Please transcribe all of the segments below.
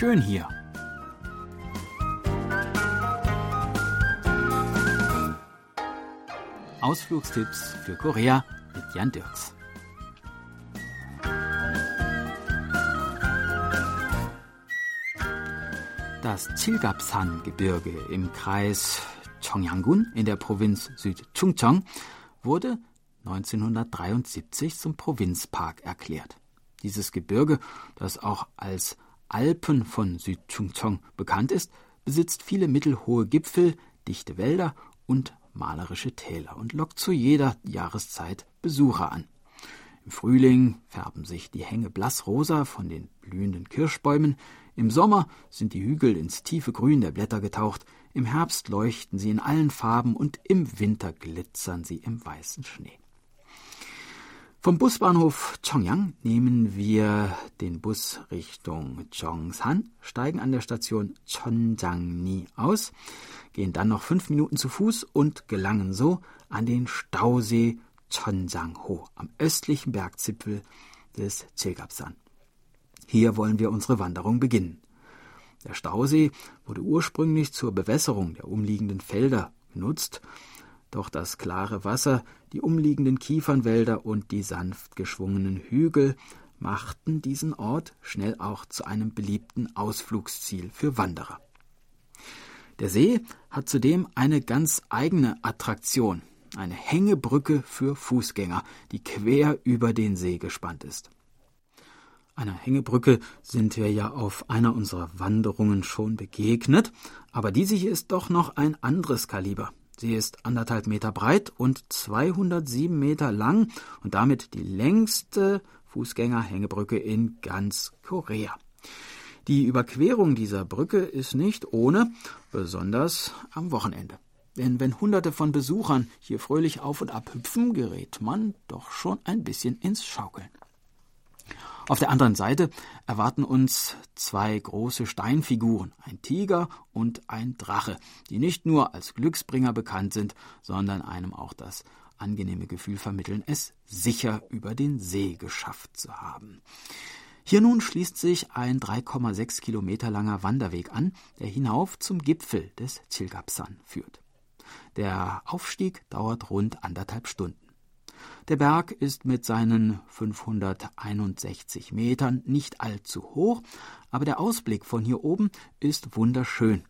schön hier. Ausflugstipps für Korea mit Jan Dirks. Das Chilgapsan-Gebirge im Kreis Cheongyangun in der Provinz Südchungcheong wurde 1973 zum Provinzpark erklärt. Dieses Gebirge, das auch als Alpen von Südchungcheong bekannt ist, besitzt viele mittelhohe Gipfel, dichte Wälder und malerische Täler und lockt zu jeder Jahreszeit Besucher an. Im Frühling färben sich die Hänge blassrosa von den blühenden Kirschbäumen, im Sommer sind die Hügel ins tiefe Grün der Blätter getaucht, im Herbst leuchten sie in allen Farben und im Winter glitzern sie im weißen Schnee. Vom Busbahnhof Chongyang nehmen wir den Bus Richtung Cheongsan, steigen an der Station Chonjangni aus, gehen dann noch fünf Minuten zu Fuß und gelangen so an den Stausee Chonjangho am östlichen Bergzipfel des Chegapsan. Hier wollen wir unsere Wanderung beginnen. Der Stausee wurde ursprünglich zur Bewässerung der umliegenden Felder genutzt, doch das klare Wasser, die umliegenden Kiefernwälder und die sanft geschwungenen Hügel machten diesen Ort schnell auch zu einem beliebten Ausflugsziel für Wanderer. Der See hat zudem eine ganz eigene Attraktion, eine Hängebrücke für Fußgänger, die quer über den See gespannt ist. Einer Hängebrücke sind wir ja auf einer unserer Wanderungen schon begegnet, aber diese hier ist doch noch ein anderes Kaliber. Sie ist anderthalb Meter breit und 207 Meter lang und damit die längste Fußgängerhängebrücke in ganz Korea. Die Überquerung dieser Brücke ist nicht ohne, besonders am Wochenende. Denn wenn Hunderte von Besuchern hier fröhlich auf und ab hüpfen, gerät man doch schon ein bisschen ins Schaukeln. Auf der anderen Seite erwarten uns zwei große Steinfiguren, ein Tiger und ein Drache, die nicht nur als Glücksbringer bekannt sind, sondern einem auch das angenehme Gefühl vermitteln, es sicher über den See geschafft zu haben. Hier nun schließt sich ein 3,6 Kilometer langer Wanderweg an, der hinauf zum Gipfel des Chilgapsan führt. Der Aufstieg dauert rund anderthalb Stunden. Der Berg ist mit seinen 561 Metern nicht allzu hoch, aber der Ausblick von hier oben ist wunderschön,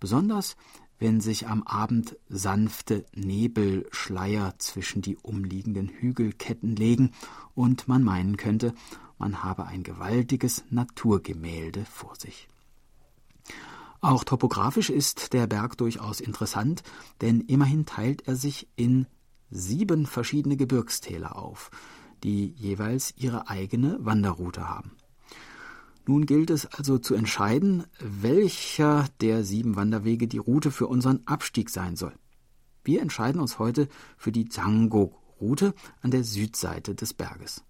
besonders wenn sich am Abend sanfte Nebelschleier zwischen die umliegenden Hügelketten legen und man meinen könnte, man habe ein gewaltiges Naturgemälde vor sich. Auch topografisch ist der Berg durchaus interessant, denn immerhin teilt er sich in sieben verschiedene Gebirgstäler auf, die jeweils ihre eigene Wanderroute haben. Nun gilt es also zu entscheiden, welcher der sieben Wanderwege die Route für unseren Abstieg sein soll. Wir entscheiden uns heute für die Zangok-Route an der Südseite des Berges.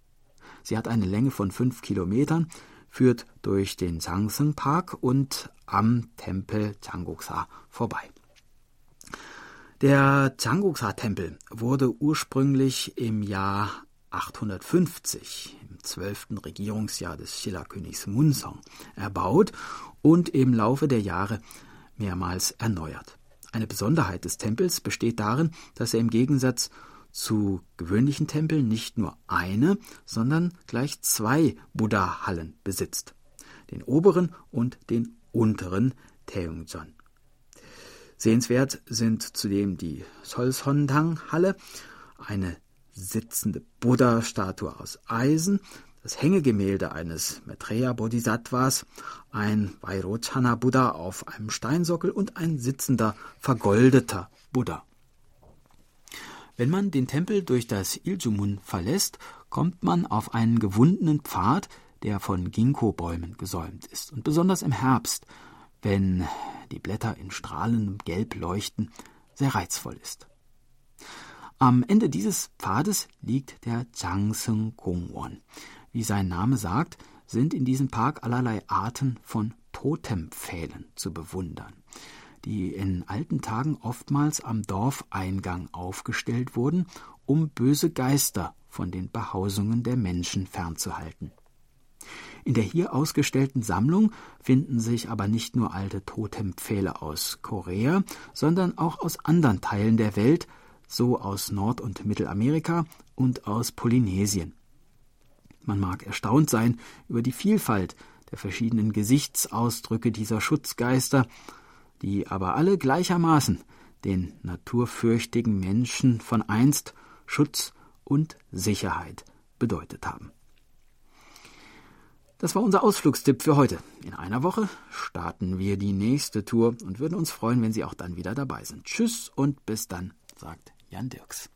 Sie hat eine Länge von fünf Kilometern, führt durch den Zangsen Park und am Tempel Changgoksa vorbei. Der Changgoksa-Tempel wurde ursprünglich im Jahr 850, im zwölften Regierungsjahr des Schiller-Königs Munsong, erbaut und im Laufe der Jahre mehrmals erneuert. Eine Besonderheit des Tempels besteht darin, dass er im Gegensatz zu gewöhnlichen Tempeln nicht nur eine, sondern gleich zwei Buddha-Hallen besitzt. Den oberen und den unteren Taeungjeon. Sehenswert sind zudem die Solsondang-Halle, eine sitzende Buddha-Statue aus Eisen, das Hängegemälde eines Maitreya Bodhisattvas, ein Vairochana Buddha auf einem Steinsockel und ein sitzender, vergoldeter Buddha. Wenn man den Tempel durch das Iljumun verlässt, kommt man auf einen gewundenen Pfad, der von Ginkgo-Bäumen gesäumt ist. Und besonders im Herbst wenn die Blätter in strahlendem Gelb leuchten, sehr reizvoll ist. Am Ende dieses Pfades liegt der Changsung Gongwon. Wie sein Name sagt, sind in diesem Park allerlei Arten von Totempfählen zu bewundern, die in alten Tagen oftmals am Dorfeingang aufgestellt wurden, um böse Geister von den Behausungen der Menschen fernzuhalten. In der hier ausgestellten Sammlung finden sich aber nicht nur alte Totempfähle aus Korea, sondern auch aus anderen Teilen der Welt, so aus Nord- und Mittelamerika und aus Polynesien. Man mag erstaunt sein über die Vielfalt der verschiedenen Gesichtsausdrücke dieser Schutzgeister, die aber alle gleichermaßen den naturfürchtigen Menschen von einst Schutz und Sicherheit bedeutet haben. Das war unser Ausflugstipp für heute. In einer Woche starten wir die nächste Tour und würden uns freuen, wenn Sie auch dann wieder dabei sind. Tschüss und bis dann, sagt Jan Dirks.